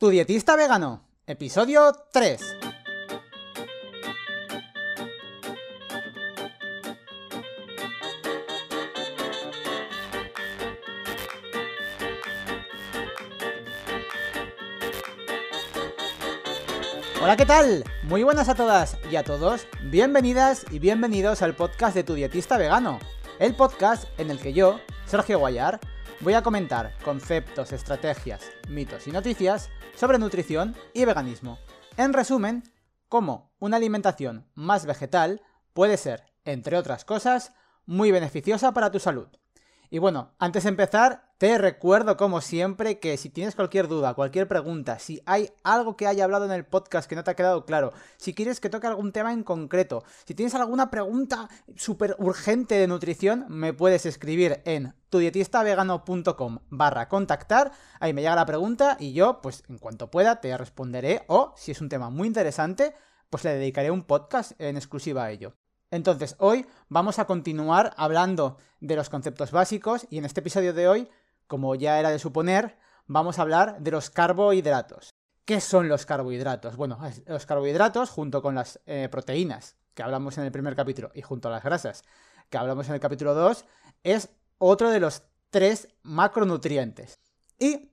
Tu dietista vegano, episodio 3. Hola, ¿qué tal? Muy buenas a todas y a todos. Bienvenidas y bienvenidos al podcast de Tu dietista vegano. El podcast en el que yo, Sergio Guayar, voy a comentar conceptos, estrategias, mitos y noticias sobre nutrición y veganismo. En resumen, cómo una alimentación más vegetal puede ser, entre otras cosas, muy beneficiosa para tu salud. Y bueno, antes de empezar, te recuerdo como siempre que si tienes cualquier duda, cualquier pregunta, si hay algo que haya hablado en el podcast que no te ha quedado claro, si quieres que toque algún tema en concreto, si tienes alguna pregunta súper urgente de nutrición, me puedes escribir en tudietistavegano.com barra contactar, ahí me llega la pregunta y yo, pues en cuanto pueda, te responderé o si es un tema muy interesante, pues le dedicaré un podcast en exclusiva a ello. Entonces, hoy vamos a continuar hablando de los conceptos básicos y en este episodio de hoy, como ya era de suponer, vamos a hablar de los carbohidratos. ¿Qué son los carbohidratos? Bueno, los carbohidratos, junto con las eh, proteínas, que hablamos en el primer capítulo, y junto a las grasas, que hablamos en el capítulo 2, es otro de los tres macronutrientes. Y,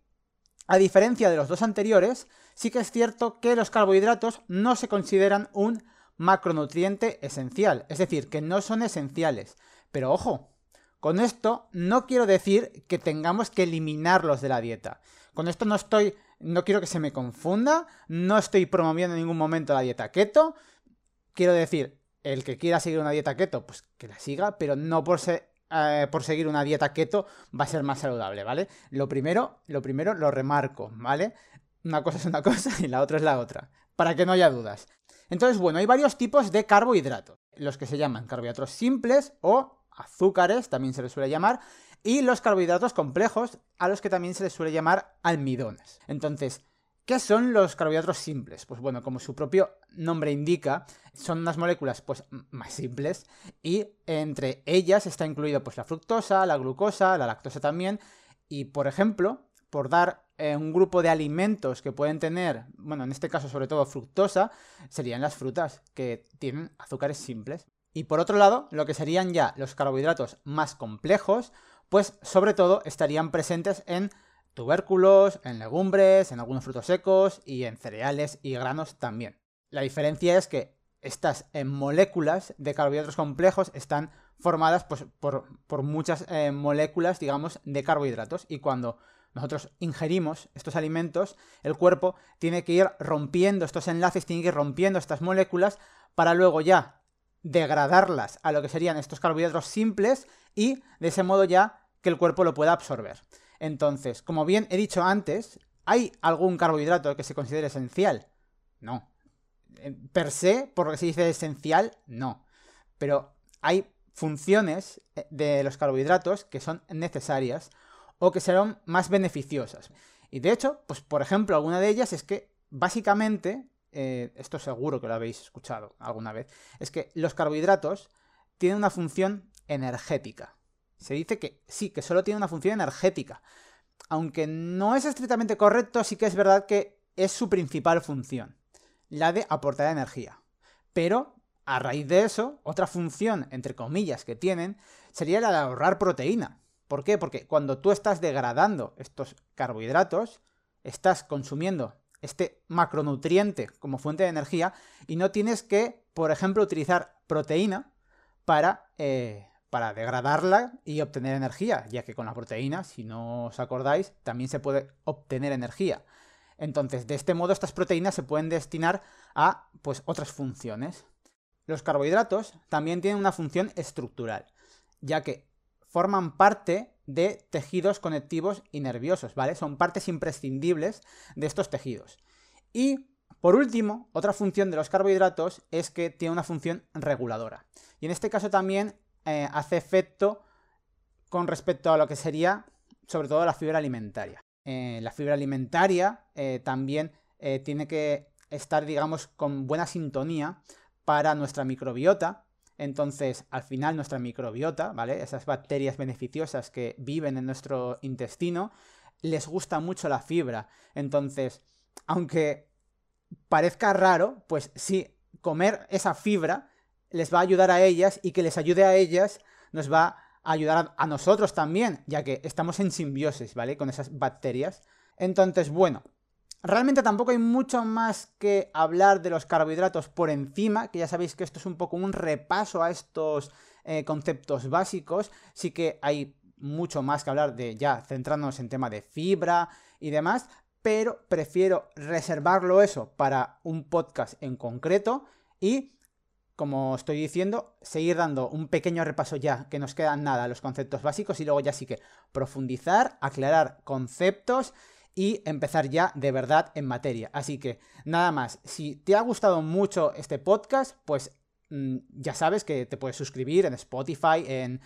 a diferencia de los dos anteriores, sí que es cierto que los carbohidratos no se consideran un macronutriente esencial, es decir, que no son esenciales. Pero ojo, con esto no quiero decir que tengamos que eliminarlos de la dieta. Con esto no estoy, no quiero que se me confunda, no estoy promoviendo en ningún momento la dieta keto. Quiero decir, el que quiera seguir una dieta keto, pues que la siga, pero no por eh, por seguir una dieta keto va a ser más saludable, ¿vale? Lo primero, lo primero lo remarco, ¿vale? Una cosa es una cosa y la otra es la otra, para que no haya dudas. Entonces, bueno, hay varios tipos de carbohidratos. Los que se llaman carbohidratos simples o azúcares, también se les suele llamar, y los carbohidratos complejos, a los que también se les suele llamar almidones. Entonces, ¿qué son los carbohidratos simples? Pues bueno, como su propio nombre indica, son unas moléculas pues más simples y entre ellas está incluido pues la fructosa, la glucosa, la lactosa también y por ejemplo, por dar eh, un grupo de alimentos que pueden tener, bueno, en este caso sobre todo fructosa, serían las frutas, que tienen azúcares simples. Y por otro lado, lo que serían ya los carbohidratos más complejos, pues sobre todo estarían presentes en tubérculos, en legumbres, en algunos frutos secos y en cereales y granos también. La diferencia es que estas eh, moléculas de carbohidratos complejos están formadas pues, por, muchas eh, moléculas, digamos, de carbohidratos y cuando nosotros ingerimos estos alimentos, el cuerpo tiene que ir rompiendo estos enlaces, tiene que ir rompiendo estas moléculas para luego ya degradarlas a lo que serían estos carbohidratos simples y de ese modo ya que el cuerpo lo pueda absorber. Entonces, como bien he dicho antes, ¿hay algún carbohidrato que se considere esencial? No. Per se, por lo que se dice esencial, no. Pero hay funciones eh, de los carbohidratos que son necesarias o que serán más beneficiosas. Y de hecho, pues por ejemplo, alguna de ellas es que básicamente, eh, esto seguro que lo habéis escuchado alguna vez, es que los carbohidratos tienen una función energética. Se dice que sí, que solo tiene una función energética. Aunque no es estrictamente correcto, sí que es verdad que es su principal función, la de aportar energía. Pero, a raíz de eso, otra función, entre comillas, que tienen, sería la de ahorrar proteína. ¿Por qué? Porque cuando tú estás degradando estos carbohidratos, estás consumiendo este macronutriente como fuente de energía y no tienes que, por ejemplo, utilizar proteína para, eh, para degradarla y obtener energía, ya que con la proteína, si no os acordáis, también se puede obtener energía. Entonces, de este modo, estas proteínas se pueden destinar a pues, otras funciones. Los carbohidratos también tienen una función estructural, ya que forman parte de tejidos conectivos y nerviosos, ¿vale? Son partes imprescindibles de estos tejidos. Y, por último, otra función de los carbohidratos es que tiene una función reguladora. Y en este caso también eh, hace efecto con respecto a lo que sería, sobre todo, la fibra alimentaria. Eh, la fibra alimentaria eh, también tiene que estar, digamos, con buena sintonía para nuestra microbiota, entonces, al final, nuestra microbiota, ¿vale? Esas bacterias beneficiosas que viven en nuestro intestino, les gusta mucho la fibra. Entonces, aunque parezca raro, pues sí, comer esa fibra les va a ayudar a ellas y que les ayude a ellas nos va a ayudar a, nosotros también, ya que estamos en simbiosis, ¿vale? Con esas bacterias. Entonces, bueno, realmente tampoco hay mucho más que hablar de los carbohidratos por encima, que ya sabéis que esto es un poco un repaso a estos eh, conceptos básicos. Sí que hay mucho más que hablar de ya centrándonos en tema de fibra y demás, pero prefiero reservarlo eso para un podcast en concreto y como estoy diciendo, seguir dando un pequeño repaso ya, que nos quedan nada, los conceptos básicos y luego ya sí que profundizar, aclarar conceptos y empezar ya de verdad en materia. Así que nada más, si te ha gustado mucho este podcast, pues mm, ya sabes que te puedes suscribir en Spotify, en,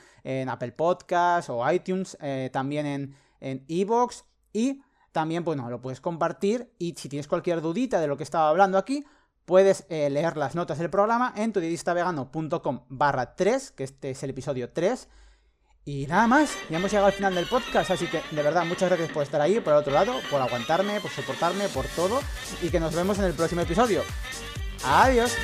Apple Podcasts o iTunes, eh, también en Evox y también, bueno, lo puedes compartir y si tienes cualquier dudita de lo que estaba hablando aquí, puedes eh, leer las notas del programa en tudietistavegano.com barra 3, que este es el episodio 3. Y nada más, ya hemos llegado al final del podcast, así que de verdad muchas gracias por estar ahí, por el otro lado, por aguantarme, por soportarme, por todo, y que nos vemos en el próximo episodio. Adiós.